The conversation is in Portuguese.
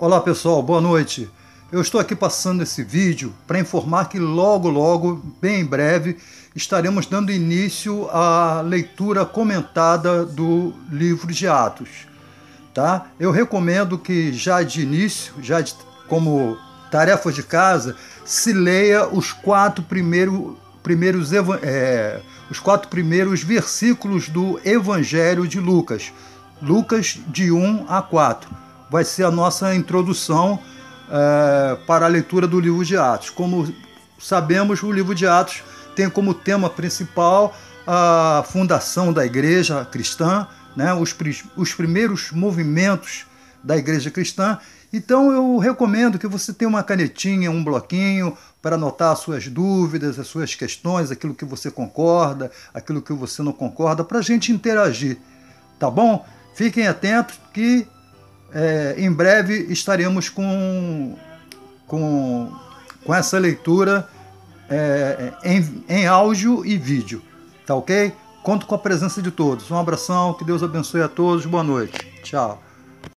Olá pessoal, boa noite. Eu estou aqui passando esse vídeo para informar que logo, logo, bem em breve, estaremos dando início à leitura comentada do livro de Atos. Tá? Eu recomendo que já de início, já de, como tarefa de casa, se leia os quatro primeiros, primeiros, é, os quatro primeiros versículos do Evangelho de Lucas. Lucas de 1 a 4. Vai ser a nossa introdução é, para a leitura do livro de Atos. Como sabemos, o livro de Atos tem como tema principal a fundação da igreja cristã, né, os, os primeiros movimentos da igreja cristã. Então eu recomendo que você tenha uma canetinha, um bloquinho para anotar as suas dúvidas, as suas questões, aquilo que você concorda, aquilo que você não concorda, para a gente interagir, tá bom? Fiquem atentos que é, em breve estaremos com, com, com essa leitura é, em, em áudio e vídeo. Tá ok? Conto com a presença de todos. Um abração, que Deus abençoe a todos. Boa noite. Tchau.